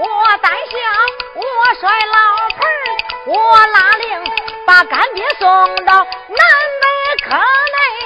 我胆小，我摔老盆我拉令把干爹送到南北坑内。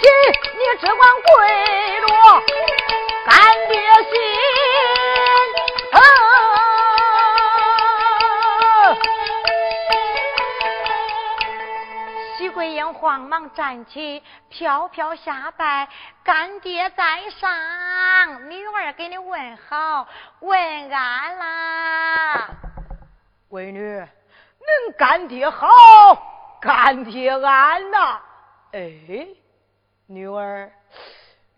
亲，你只管跪着，干爹行。徐桂英慌忙站起，飘飘下拜，干爹在上，女儿给你问好，问安啦。闺女，恁干爹好，干爹安呐。哎，女儿，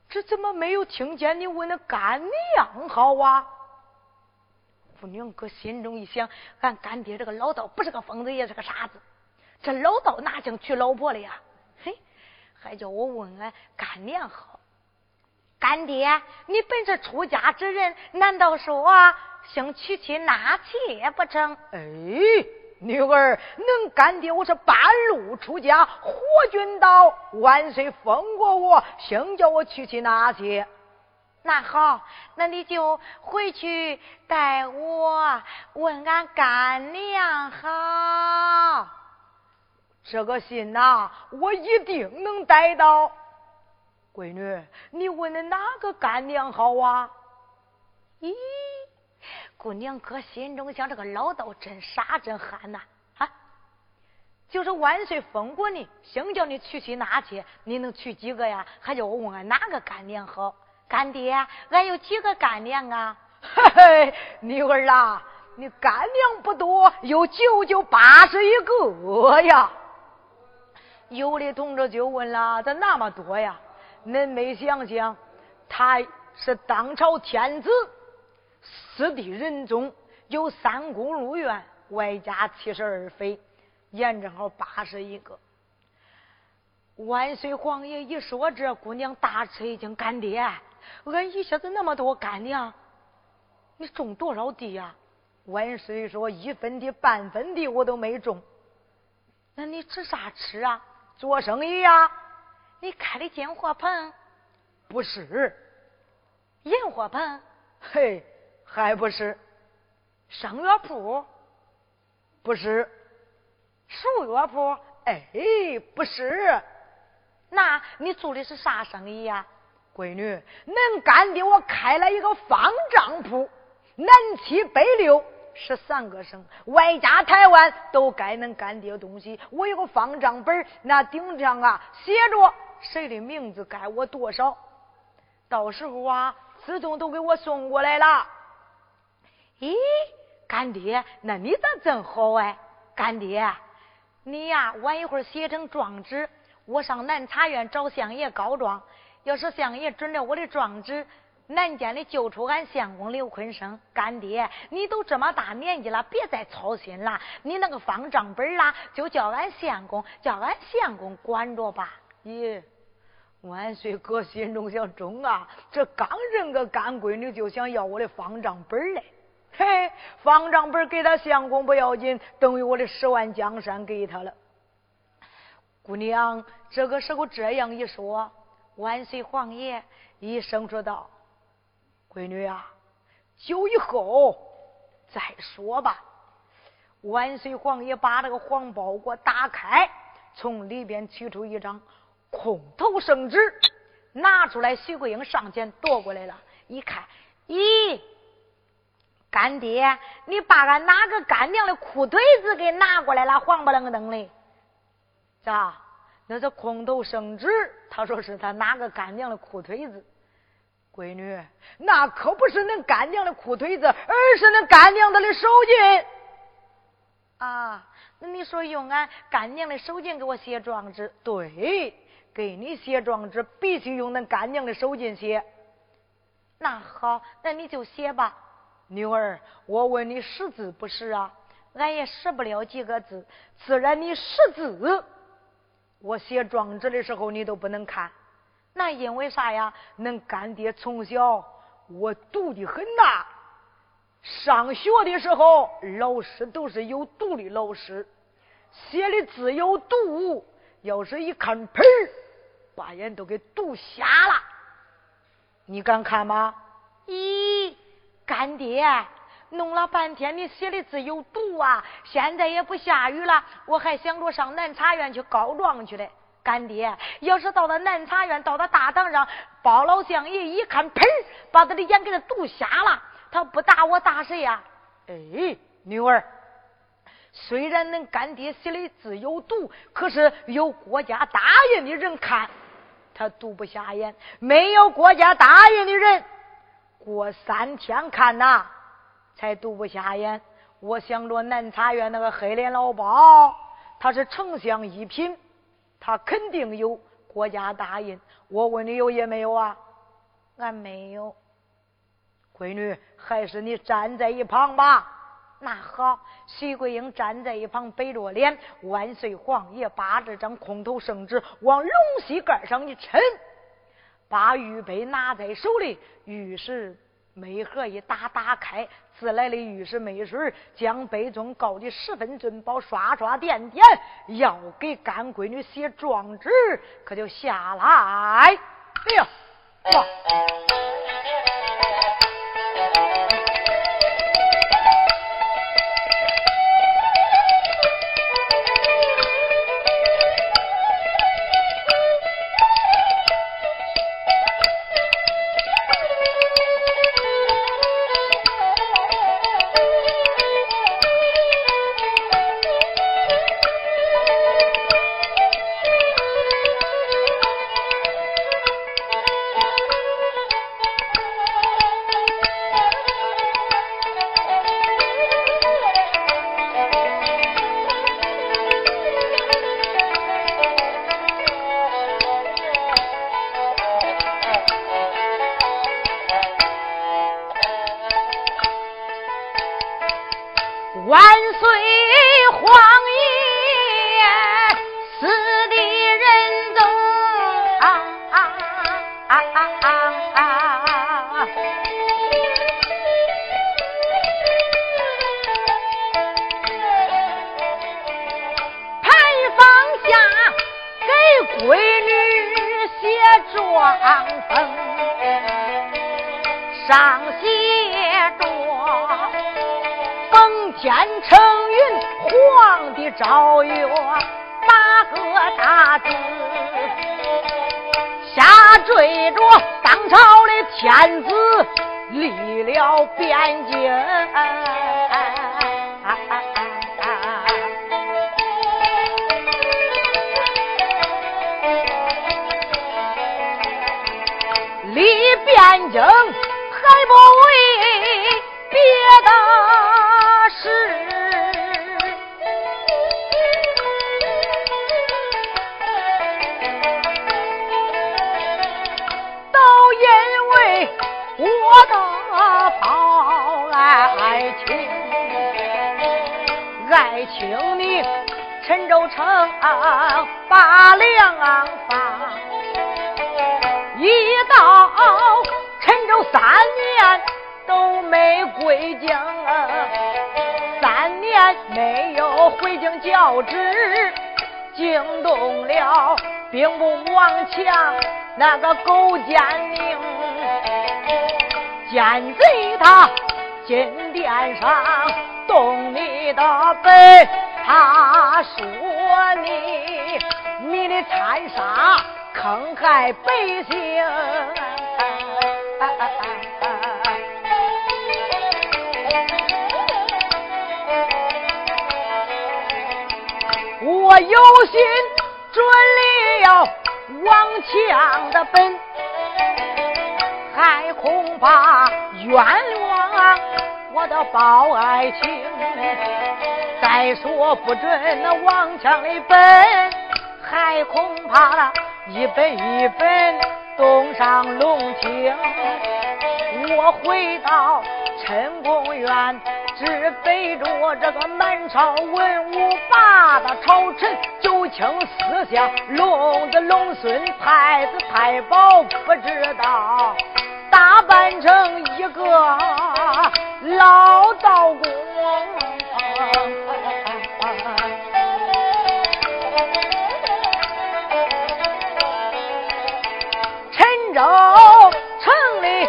这怎么没有听见你问那干娘好啊？姑娘搁心中一想，俺干爹这个老道不是个疯子，也是个傻子，这老道哪想娶老婆了呀？嘿还叫我问俺干娘好，干爹，你本是出家之人，难道说想娶妻纳妾不成？哎，女儿，能干爹我是半路出家，火军刀万岁封过我，兴叫我娶妻纳妾。那好，那你就回去带我问俺干娘好。这个信呐，我一定能带到。闺女，你问的哪个干娘好啊？咦，姑娘哥心中想：这个老道真傻真憨呐！啊，就是万岁封过你，想叫你娶妻纳妾，你能娶几个呀？还叫我问俺哪个干娘好？干爹，俺有几个干娘啊？嘿嘿，女儿啊，你干娘不多，有九九八十一个呀。有的同志就问了：咋那么多呀？恁没想想，他是当朝天子，四帝仁宗，有三宫六院，外加七十二妃，验正好八十一个。万岁皇爷一说这姑娘大吃一惊，干爹，俺一下子那么多干娘，你种多少地呀？万岁说一分地半分地我都没种，那你吃啥吃啊？做生意呀？你开的进货棚？不是，银货棚？嘿，还不是，生药铺？不是，熟药铺？哎，不是。那你做的是啥生意呀？闺女，恁干爹我开了一个方丈铺，南七北六十三个省，外加台湾都该恁干爹东西。我有个方丈本，那顶上啊写着谁的名字，该我多少，到时候啊自动都给我送过来了。咦，干爹，那你咋真好哎？干爹，你呀晚一会儿写成状纸。我上南茶院找相爷告状，要是相爷准了我的状纸，南间里救出俺相公刘坤生。干爹，你都这么大年纪了，别再操心了。你那个方丈本啦，就叫俺相公，叫俺相公管着吧。咦，万岁哥心中想中啊，这刚认个干闺女，就想要我的方丈本嘞。嘿，方丈本给他相公不要紧，等于我的十万江山给他了。姑娘，这个时候这样一说，万岁皇爷一声说道：“闺女啊，酒以后再说吧。”万岁皇爷把这个黄包裹打开，从里边取出一张空头圣旨，拿出来。徐桂英上前夺过来了，一看，咦，干爹，你把俺哪个干娘的裤腿子给拿过来了？黄不愣登的。咋？那是空头圣旨，他说是他哪个干娘的裤腿子？闺女，那可不是恁干娘的裤腿子，而是恁干娘的的手巾。啊，那你说用俺干娘的手巾给我写状纸？对，给你写状纸必须用恁干娘的手巾写。那好，那你就写吧。女儿，我问你识字不识啊？俺也识不了几个字。自然你识字。我写状纸的时候，你都不能看，那因为啥呀？恁干爹从小我毒的很呐，上学的时候老师都是有毒的老师，写的字有毒，要是一看喷把眼都给毒瞎了。你敢看吗？咦，干爹。弄了半天，你写的字有毒啊！现在也不下雨了，我还想着上南茶院去告状去嘞。干爹，要是到了南茶院，到了大堂上，包老相爷一看，砰，把他的眼给他毒瞎了。他不打我打谁呀？哎，女儿，虽然恁干爹写的字有毒，可是有国家大印的人看，他毒不瞎眼；没有国家大印的人，过三天看呐。才读不下眼。我想着南茶院那个黑脸老包，他是丞相一品，他肯定有国家大印。我问你有也没有啊？俺没有。闺女，还是你站在一旁吧。那好，徐桂英站在一旁，背着脸。万岁皇爷把这张空头圣旨往龙膝盖上一抻，把玉杯拿在手里，玉石。梅盒一打打开，自来的玉石梅水将杯中告的十分尊宝，刷刷点点，要给干闺女写状纸，可就下来。哎呀，哇！城把粮发。一到陈州三年都没归京，三年没有回京教旨，惊动了兵部王强那个狗奸佞，奸贼他金殿上动你的本，他说你你的残杀。坑害百姓，我有心准力要王强的本，还恐怕冤枉我的包爱卿。再说不准那王强的本，还恐怕了。一本一本东上龙庭，我回到陈公园，只背着我这个满朝文武八大朝臣，九卿四相，龙子龙孙太子太保，不知道打扮成一个老道公。陈州城里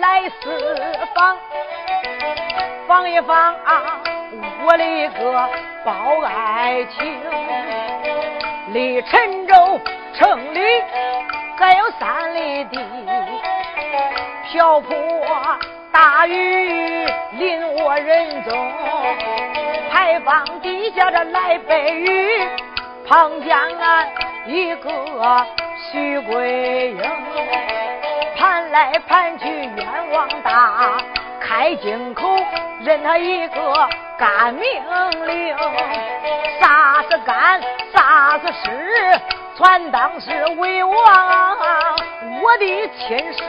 来四访，访一访我的一个宝爱情。离陈州城里还有三里地，瓢泼大雨淋我人中，牌坊底下这来背雨，碰见俺一个。徐桂英盘来盘去冤枉大，开金口认他一个干命令，啥是干，啥是实，全当是为王我的亲生。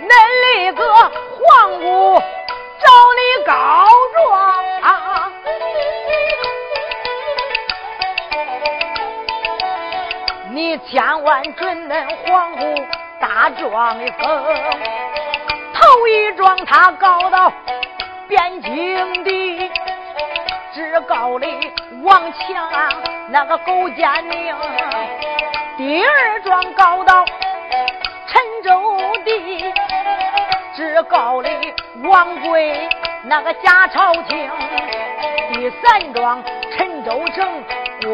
恁那个皇姑找你告状，你千万准恁皇姑大状一封。头一状他告到汴京的，只告的王强那个狗奸佞；第二状告到陈州的，只告的。王贵那个假朝廷，第三桩陈州城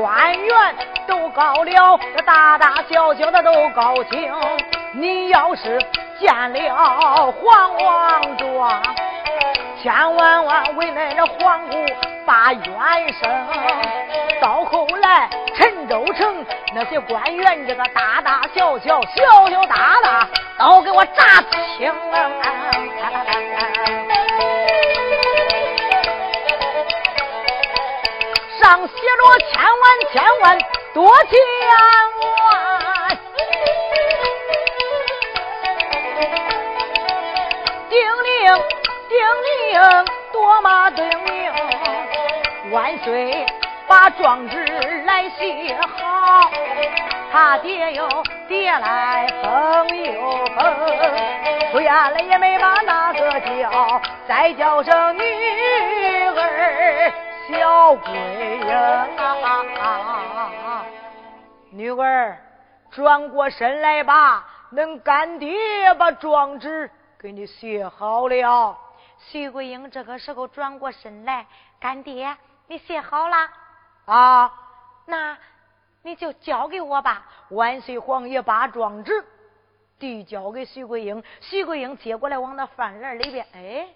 官员都告了，大大小小的都告清。你要是见了黄王庄，千万万为恁这皇姑把冤声。到后来陈州城那些官员，这个大大小小、小小大大，都给我炸清。上写着千万千万多千叮咛多么叮咛，万岁把状纸来写好，他爹又爹来封又封，虽了也没把那个叫，再叫声女儿小桂英啊！女儿转过身来吧，恁干爹把状纸给你写好了。徐桂英这个时候转过身来，干爹，你写好了啊？那你就交给我吧。万岁皇爷把状纸递交给徐桂英，徐桂英接过来往那饭篮里边，哎，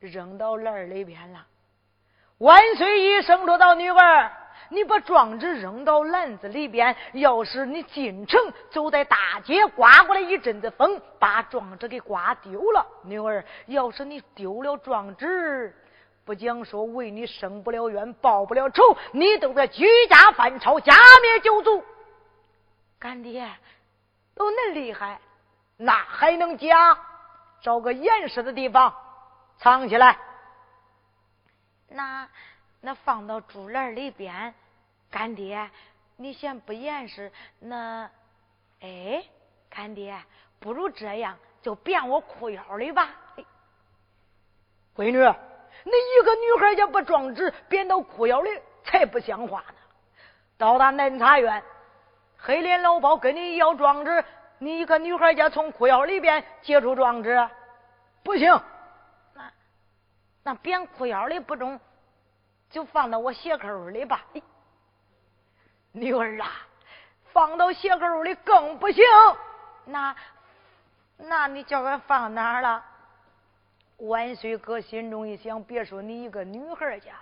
扔到篮里边了。万岁一声说道：“女儿。”你把状纸扔到篮子里边，要是你进城走在大街，刮过来一阵子风，把状纸给刮丢了。女儿，要是你丢了状纸，不讲说为你生不了冤，报不了仇，你都得举家犯抄，家灭九族。干爹，都恁厉害，那还能假？找个严实的地方藏起来。那。那放到竹篮里边，干爹，你嫌不严实？那，哎，干爹，不如这样，就变我裤腰里吧。闺女，那一个女孩家把状纸编到裤腰里，才不像话呢。到达南茶院，黑脸老包跟你要状纸，你一个女孩家从裤腰里边接出状纸，不行。那，那编裤腰里不中。就放到我鞋口里吧，女儿啊，放到鞋口里更不行。那，那你叫俺放哪儿了？万岁哥心中一想，别说你一个女孩家，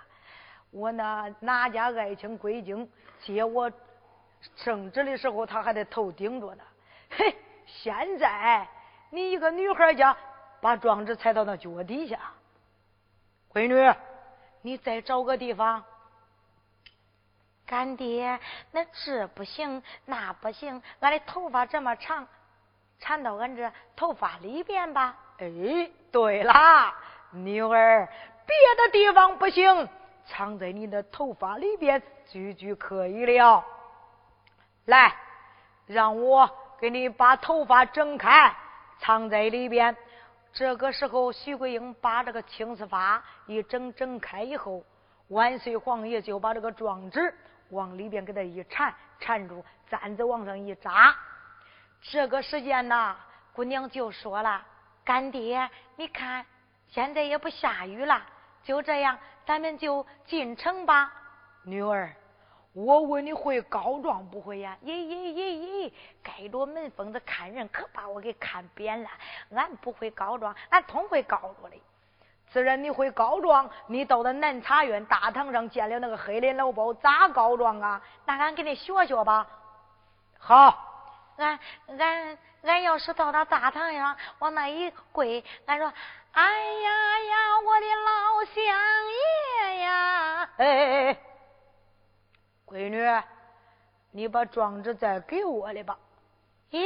我那哪家爱卿归京接我圣旨的时候，他还得头顶着呢。嘿，现在你一个女孩家，把状纸踩到那脚底下，闺女。你再找个地方，干爹，那这不行，那不行，俺的头发这么长，缠到俺这头发里边吧。哎，对啦，女儿，别的地方不行，藏在你的头发里边，句句可以了。来，让我给你把头发整开，藏在里边。这个时候，徐桂英把这个青丝发一整整开以后，万岁皇爷就把这个状纸往里边给他一缠，缠住，簪子往上一扎。这个时间呐，姑娘就说了：“干爹，你看现在也不下雨了，就这样，咱们就进城吧，女儿。”我问你会告状不会呀？咦咦咦咦！盖着门缝子看人，可把我给看扁了。俺不会告状，俺通会告状的。自然你会告状，你到了南茶院大堂上见了那个黑脸老包，咋告状啊？那俺给你学学吧。好，俺俺俺要是到那大堂上往那一跪，俺说：“哎呀呀，我的老乡爷呀！”哎哎哎！闺女，你把状纸再给我的吧。咦，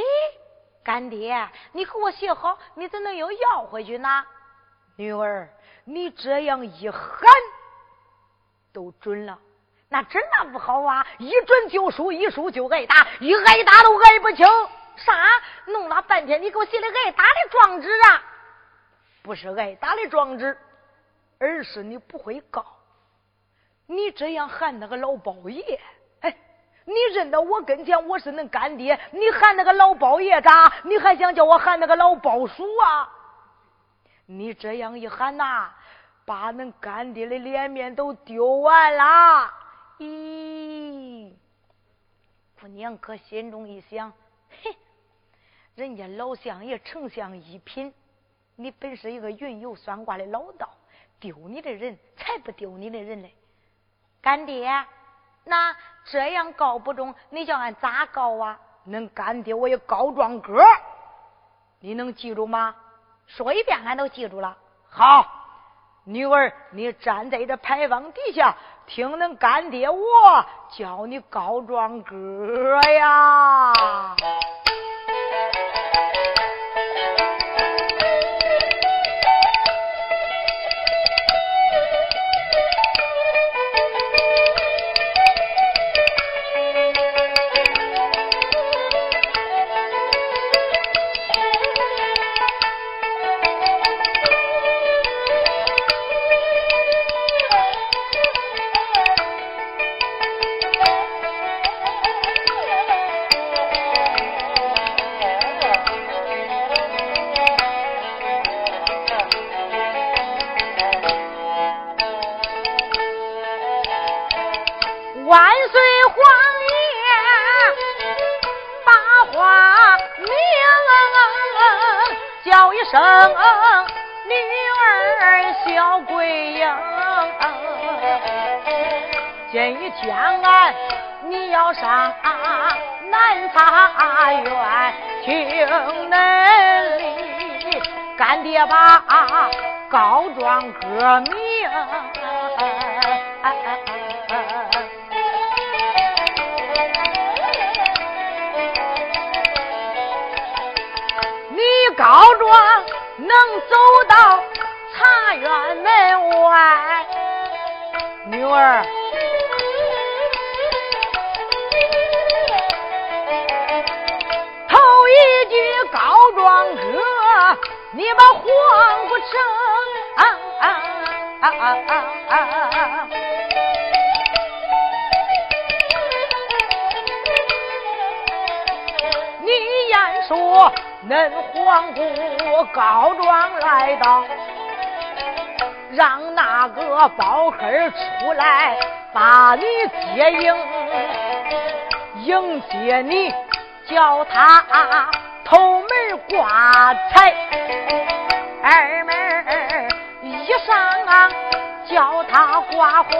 干爹，你给我写好，你怎能又要回去呢？女儿，你这样一喊，都准了。那真那不好啊！一准就输，一输就挨打，一挨打都挨不清。啥？弄了半天，你给我写的挨打的状纸啊？不是挨打的状纸，而是你不会告。你这样喊那个老包爷，哎，你认到我跟前我是恁干爹，你喊那个老包爷咋？你还想叫我喊那个老包叔啊？你这样一喊呐，把恁干爹的脸面都丢完了。咦，姑娘可心中一想，嘿，人家老相爷丞相一品，你本是一个云游算卦的老道，丢你的人才不丢你的人嘞。干爹，那这样告不中，你叫俺咋告啊？恁干爹我也告状歌，你能记住吗？说一遍，俺都记住了。好，女儿，你站在这牌坊底下，听恁干爹我教你告状歌呀。歌名。你告状能走到茶园门外，女儿。头一句告状歌，你把黄不成！啊啊啊啊啊你言说。恁皇姑告状来到，让那个包黑出来把你接应，迎接你叫他头门挂彩，叫他挂红，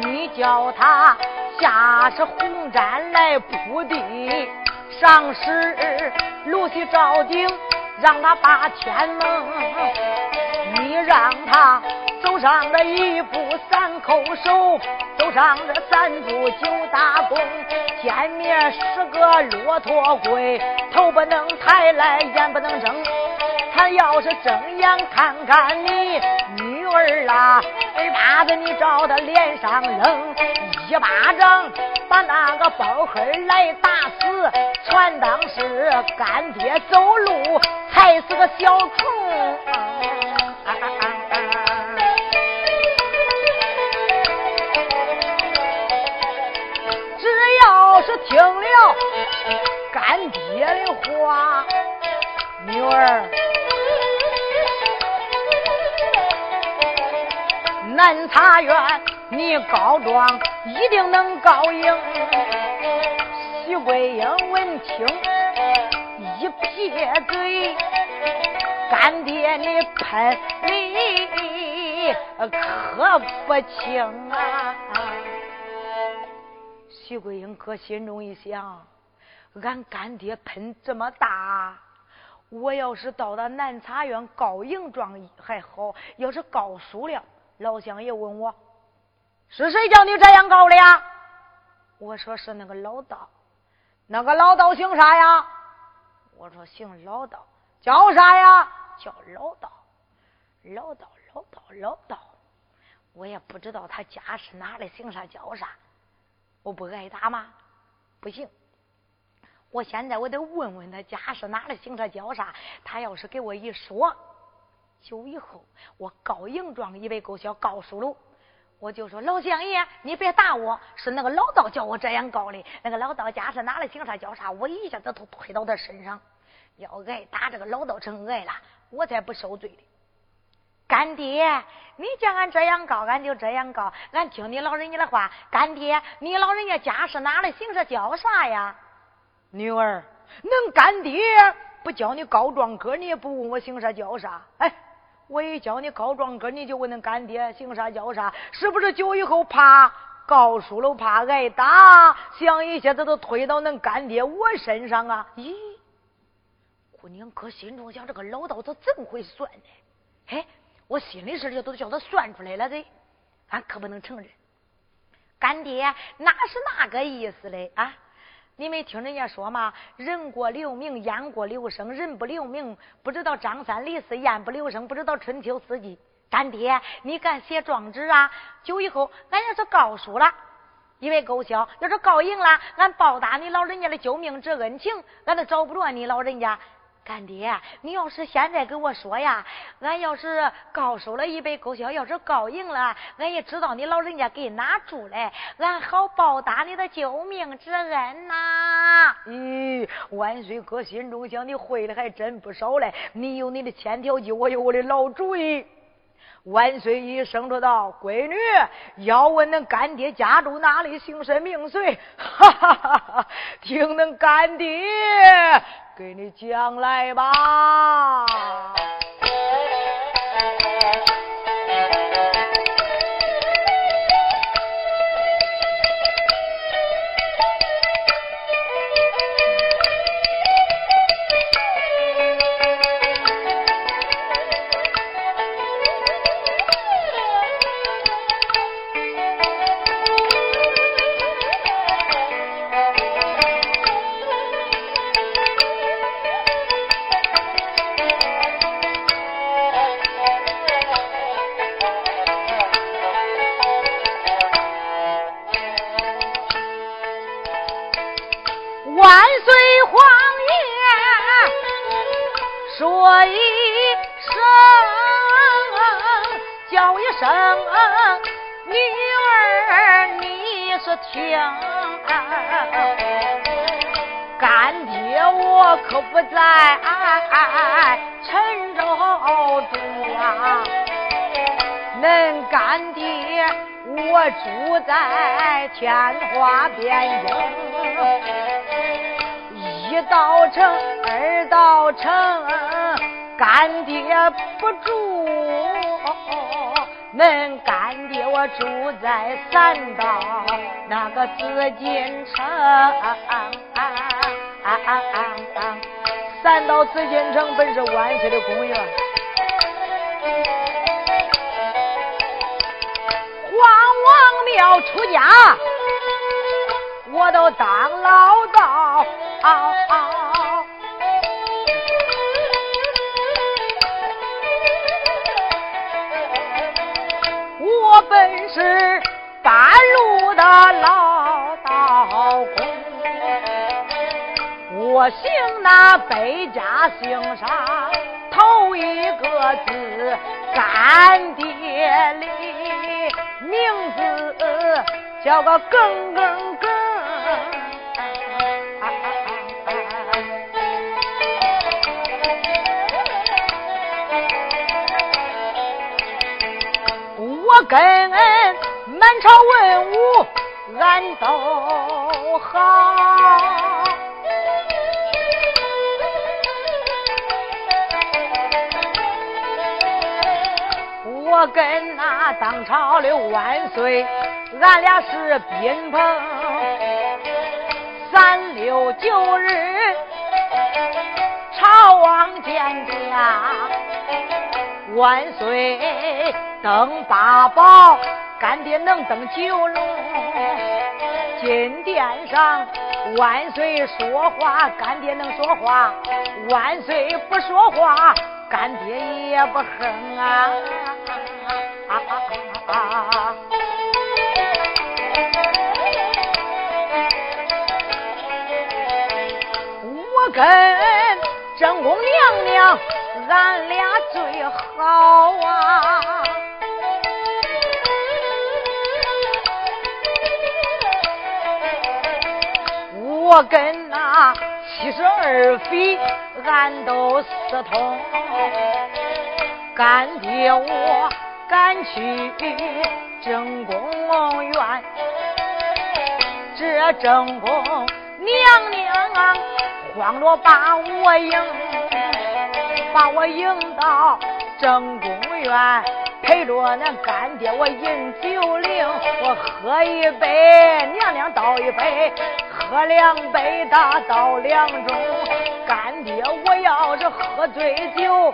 你叫他下是红毡来铺地。上是陆续照顶，让他把天蒙，你让他走上这一步三叩首，走上这三步九打躬，见面十个骆驼跪，头不能抬来，眼不能睁。他要是睁眼看看你女儿啦，嘴巴子你照他脸上扔，一巴掌把那个包黑来打死。传当是干爹走路踩死个小虫，只要是听了干爹的话，女儿。南茶园，你告状一定能告赢。徐桂英闻听一撇嘴，干爹你喷你可不轻啊！徐桂英可心中一想，俺干爹喷这么大，我要是到了南茶院告赢状还好，要是告输了。老乡爷问我：“是谁叫你这样告的呀？”我说：“是那个老道。”那个老道姓啥呀？我说：“姓老道。”叫啥呀？叫老道。老道，老道，老道。我也不知道他家是哪里，姓啥叫啥。我不挨打吗？不行。我现在我得问问他家是哪里，姓啥叫啥。他要是给我一说。就以后我告赢状一百够小告输了，我就说老相爷，你别打我，是那个老道叫我这样告的。那个老道家是哪里姓啥叫啥，我一下子都推到他身上。要挨打这个老道成挨了，我才不受罪的。干爹，你叫俺这样告，俺就这样告。俺听你老人家的话。干爹，你老人家家是哪的姓啥叫啥呀？女儿，恁干爹不叫你告状哥，你也不问我姓啥叫啥？哎。我一教你告状哥，你就问恁干爹姓啥叫啥？是不是酒以后怕告输了，怕挨打，想一下子都推到恁干爹我身上啊？咦，姑娘可心中想，这个老道他怎会算呢？嘿，我心里事就都叫他算出来了的，俺可不能承认。干爹哪是那个意思嘞？啊？你没听人家说吗？人过留名，雁过留声。人不留名，不知道张三李四；雁不留声，不知道春秋四季。干爹，你敢写状纸啊？酒以后，俺要是告输了，因为勾销；要是告赢了，俺报答你老人家的救命之恩情，俺都找不着你老人家。干爹，你要是现在跟我说呀，俺要是告收了一百够销，要是告赢了，俺也知道你老人家给哪住嘞，俺好报答你的救命之恩呐。咦，万岁哥心中想，你会的还真不少嘞。你有你的千条计，我有我的老主意。万岁一声说道：“闺女，要问恁干爹家住哪里，姓甚名谁？哈哈哈哈听恁干爹。”给你将来吧。不住。恁干爹我住在三道那个紫禁城，三道紫禁城本是万岁的宫院，皇王庙出家，我都当老道。是半路的老道工，我姓那北家姓上头一个字干爹里，名字叫个耿耿耿。我跟朝文武俺都好，我跟那当朝的万岁，俺俩是宾朋，三六九日朝王见驾，万岁。登八宝，干爹能登九龙。金殿上，万岁说话，干爹能说话；万岁不说话，干爹也不哼啊！我跟正宫娘娘，俺俩最好啊！我跟那七十二妃，俺都私通。干爹我赶去正宫院，这正宫娘娘慌着把我迎，把我迎到正宫院，陪着那干爹我饮酒令，我喝一杯，娘娘倒一杯。喝两杯，大倒两盅。干爹，我要是喝醉酒，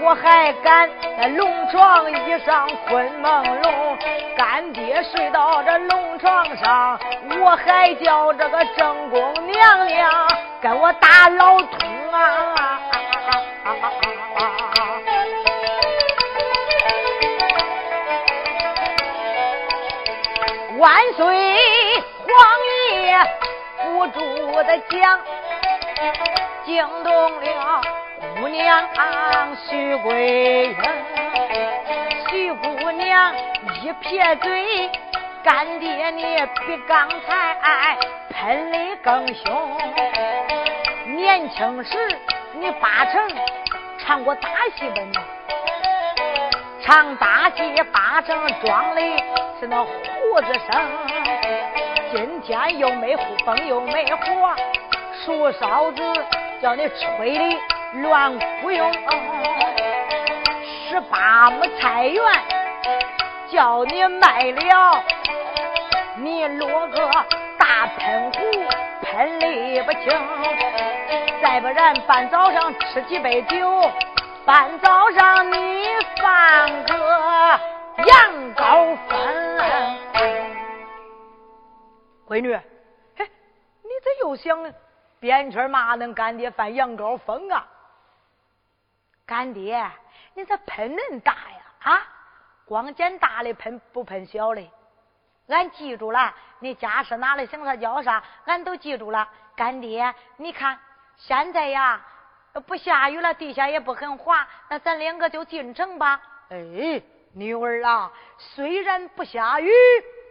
我还敢在龙床椅上困朦胧。干爹睡到这龙床上，我还叫这个正宫娘娘跟我打老通啊！万岁，不住的讲，惊动了姑娘徐桂英。徐姑娘一撇嘴，干爹你比刚才喷的更凶。年轻时你八成唱过大戏吧？你唱大戏八成装的是那胡子生。今天又没风又没火，树梢子叫你吹的乱忽悠。十八亩菜园叫你卖了，你落个大喷壶喷的不清。再不然，半早上吃几杯酒，半早上你放个羊羔粉。闺女，嘿，你这又想编圈嘛？能干爹犯羊羔疯啊？干爹，你这喷恁大呀？啊，光捡大的喷，不喷小的。俺记住了，你家是哪里，姓啥叫啥，俺都记住了。干爹，你看现在呀，不下雨了，地下也不很滑，那咱两个就进城吧。哎，女儿啊，虽然不下雨，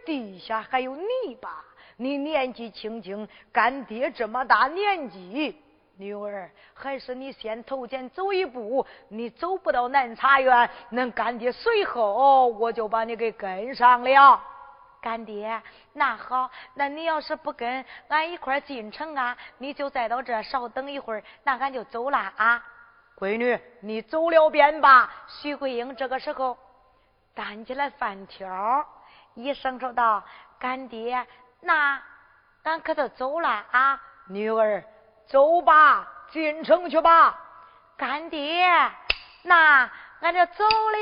地下还有泥巴。你年纪轻轻，干爹这么大年纪，女儿还是你先头前走一步。你走不到南茶园，恁干爹随后我就把你给跟上了。干爹，那好，那你要是不跟俺一块进城啊，你就再到这稍等一会儿，那俺就走了啊。闺女，你走了便罢。徐桂英这个时候担起来饭条，一声说道：“干爹。”那，俺可就走了啊！女儿，走吧，进城去吧。干爹，那俺就走了。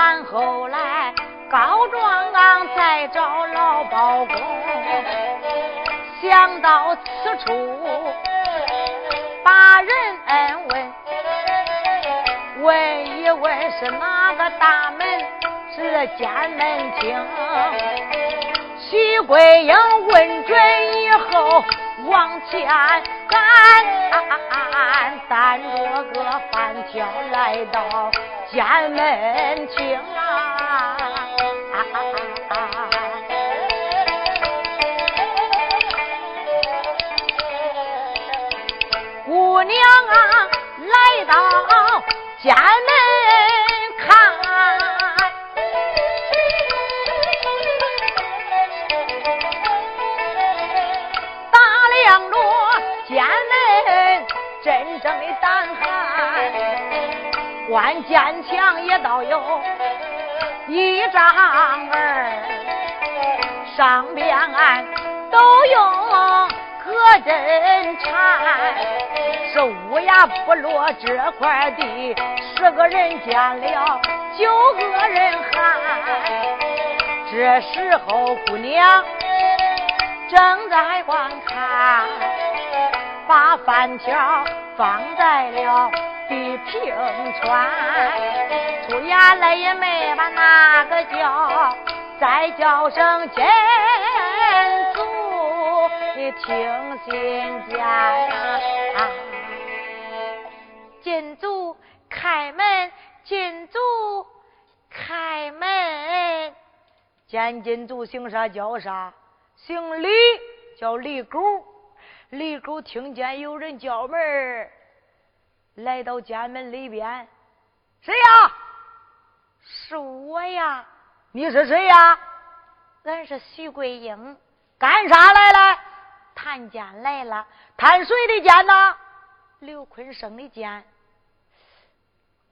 然后来。告状再找老包公，想到此处，把人问，问一问是哪个大门是监门厅？徐桂英问准以后往前赶，担着个饭条来到家门厅啊。姑娘啊，来到家门看，打量着家门真正的胆寒，关坚强也倒有一丈二，上边都用葛针缠。是乌鸦不落这块地，十个人见了九个人喊。这时候姑娘正在观看，把饭条放在了地平川，出言来也没把那个叫，再叫声金主，你听心间啊。金主开门，金主开门。见金主姓啥叫啥？姓李，叫李狗。李狗听见有人叫门，来到家门里边。谁呀？是我呀。你是谁呀？俺是徐桂英。干啥来了？探监来了。探谁的监呢？刘坤生的监。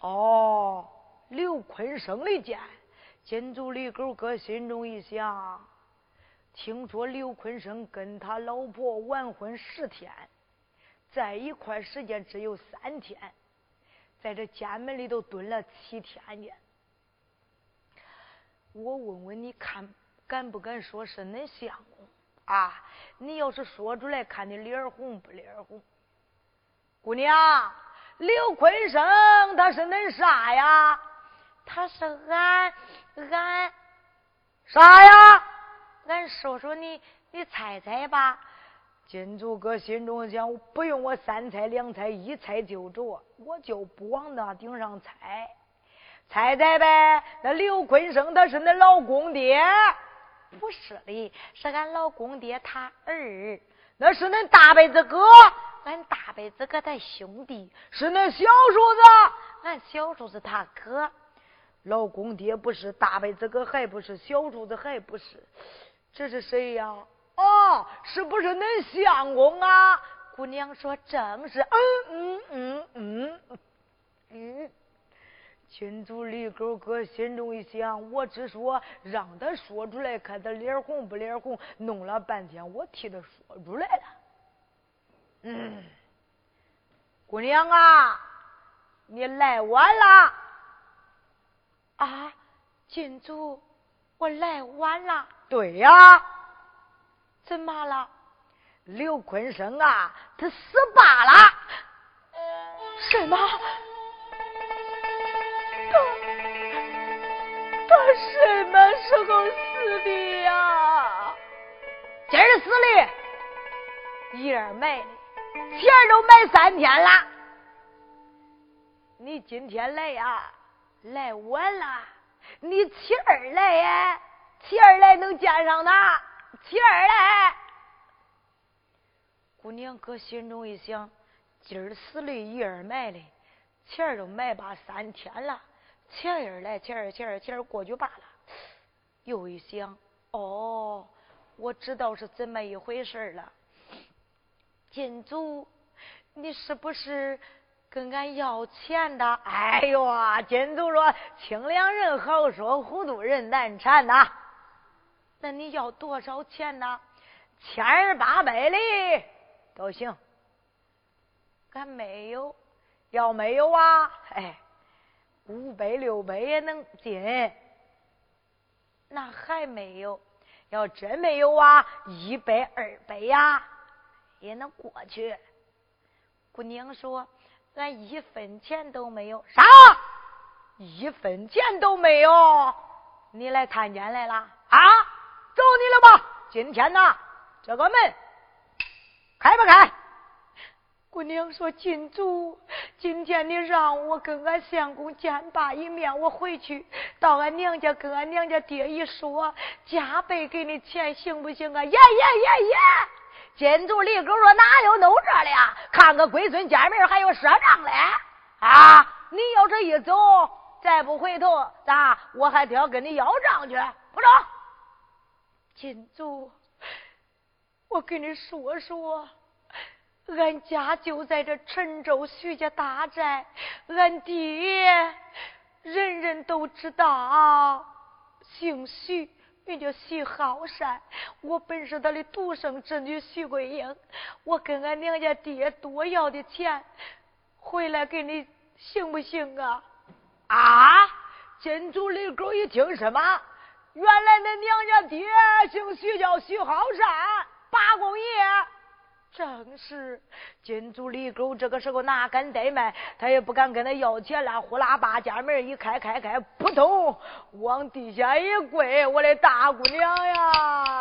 哦，刘坤生的监，金足李狗哥心中一想，听说刘坤生跟他老婆完婚十天，在一块时间只有三天，在这监门里头蹲了七天呢。我问问你看，敢不敢说是恁相公啊？你要是说出来，看你脸红不脸红，姑娘。刘坤生他是恁啥呀？他是俺俺啥呀？俺说说，你你猜猜吧。金柱哥心中想：不用我三猜两猜，一猜就着，我就不往那顶上猜。猜猜呗，那刘坤生他是恁老公爹？不是的，是俺老公爹他儿。那是恁大辈子哥。俺大辈子哥他兄弟是恁小叔子，俺小叔子他哥，老公爹不是大辈子哥，还不是小叔子，还不是，这是谁呀？哦，是不是恁相公啊？姑娘说正是，嗯嗯嗯嗯嗯。金主李狗哥心中一想，我只说让他说出来，看他脸红不脸红，弄了半天，我替他说出来了。嗯，姑娘啊，你来晚了啊！金主，我来晚了。对呀，怎么了？刘坤生啊，他死罢了。什么？他他什么时候死的呀？今儿死的，一儿埋的，钱都埋三天了。你今天来呀，来晚了。你七儿来呀，七儿来能见上他？钱儿来，姑娘搁心中一想，今儿死了，一儿埋的，钱儿都埋吧三天了。前儿来，前儿前儿前儿过去罢了。又一想，哦，我知道是怎么一回事了。金主，你是不是跟俺要钱的？哎呦啊！金主说：“清凉人好说，糊涂人难缠呐。”那你要多少钱呢？千儿八百里都行。俺没有，要没有啊？哎。五百六百也能进，那还没有。要真没有啊，一百二百呀也能过去。姑娘说：“俺一分钱都没有。”啥？一分钱都没有？你来探监来了？啊，找你了吧？今天呐，这个门开不开？姑娘说：“金主，今天你让我跟俺相公见爸一面，我回去到俺娘家跟俺娘家爹一说，加倍给你钱，行不行啊？”耶耶耶耶！金主李狗说：“哪有弄这的呀？看个龟孙见面还有赊账嘞？啊！你要这一走，再不回头，咋？我还得要跟你要账去，不中？金主，我跟你说说。”俺家就在这陈州徐家大寨，俺爹人人都知道，姓徐，名叫徐好善。我本是他的独生之女徐桂英，我跟俺娘家爹多要的钱，回来给你行不行啊？啊！金主李狗一听什么？原来恁娘家爹姓徐，叫徐好善，八公爷。正是金主李狗这个时候哪敢怠慢，他也不敢跟他要钱了。呼啦把家门一开，开开，扑通往地下一跪，我的大姑娘呀！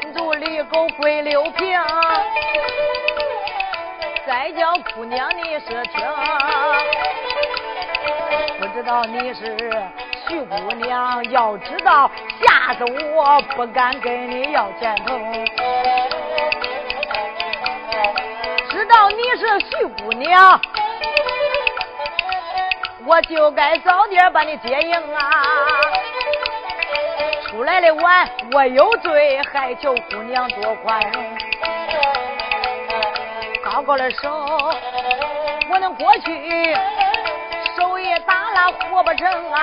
金主李狗跪六平，再叫姑娘你是听，不知道你是。徐姑娘，要知道，吓得我不敢跟你要钱头。知道你是徐姑娘，我就该早点把你接应啊！出来的晚，我有罪，还求姑娘多宽容。高高的手，我能过去。手也打了活不成啊！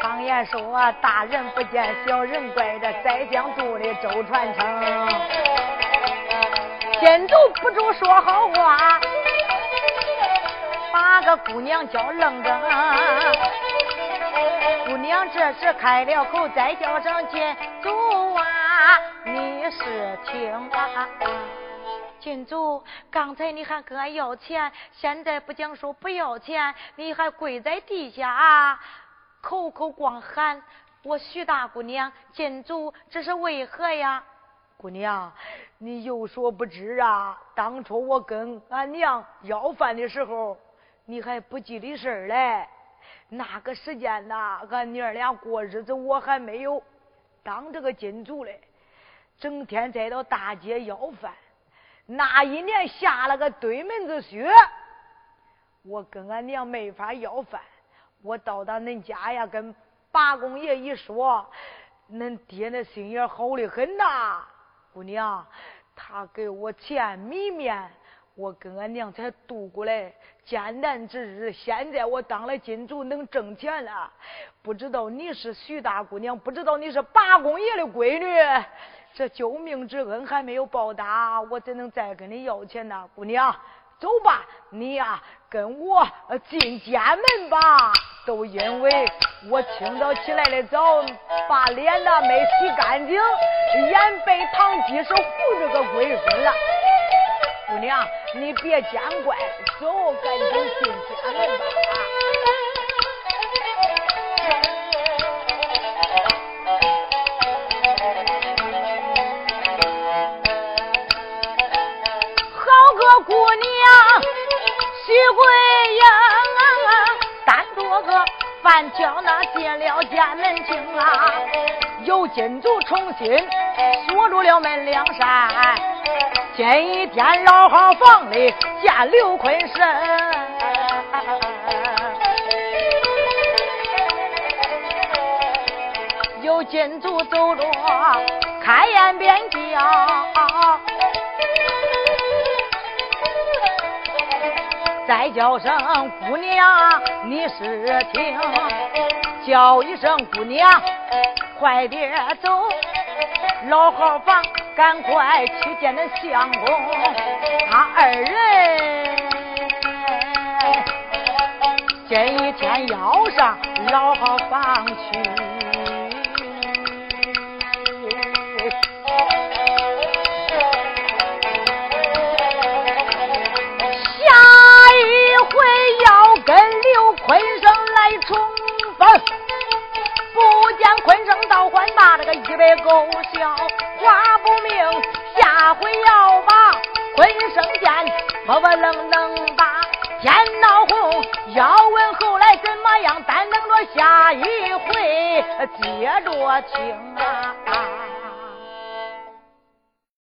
常言说大人不见小人怪，这宰相肚里周传承。先都不住说好话，把个姑娘叫愣着。姑娘这时开了口，再叫声金主啊，你是听啊。金主，刚才你还跟俺要钱，现在不讲说不要钱，你还跪在地下，啊口口光喊我徐大姑娘。金主，这是为何呀？姑娘，你有所不知啊，当初我跟俺娘要饭的时候，你还不记得事儿嘞。那个时间呐，俺娘俩过日子，我还没有当这个金主嘞，整天在到大街要饭。那一年下了个堆门子雪，我跟俺娘没法要饭。我到达恁家呀，跟八公爷一说，恁爹那心眼好的很呐。姑娘，他给我钱米面，我跟俺娘才度过来艰难之日。现在我当了金主，能挣钱了。不知道你是徐大姑娘，不知道你是八公爷的闺女。这救命之恩还没有报答，我怎能再跟你要钱呢？姑娘，走吧，你呀跟我进家门吧。都因为我清早起来的早，把脸呢没洗干净，眼被糖鸡是糊这个龟孙了。姑娘，你别见怪，走，赶紧进家门吧。姑娘，徐桂英，单着个饭挑那进了家门厅啊，有金主重新锁住了门两扇。今一天老好房里见刘坤生，有金主走着开言便叫，再叫声姑娘你是听，叫一声姑娘快点走，老号房。赶快去见那相公，他二人今一天要上老号房去。一百狗笑。话不明，下回要把坤生见，我不愣能把天闹红。要问后来怎么样，咱等着下一回接着听啊。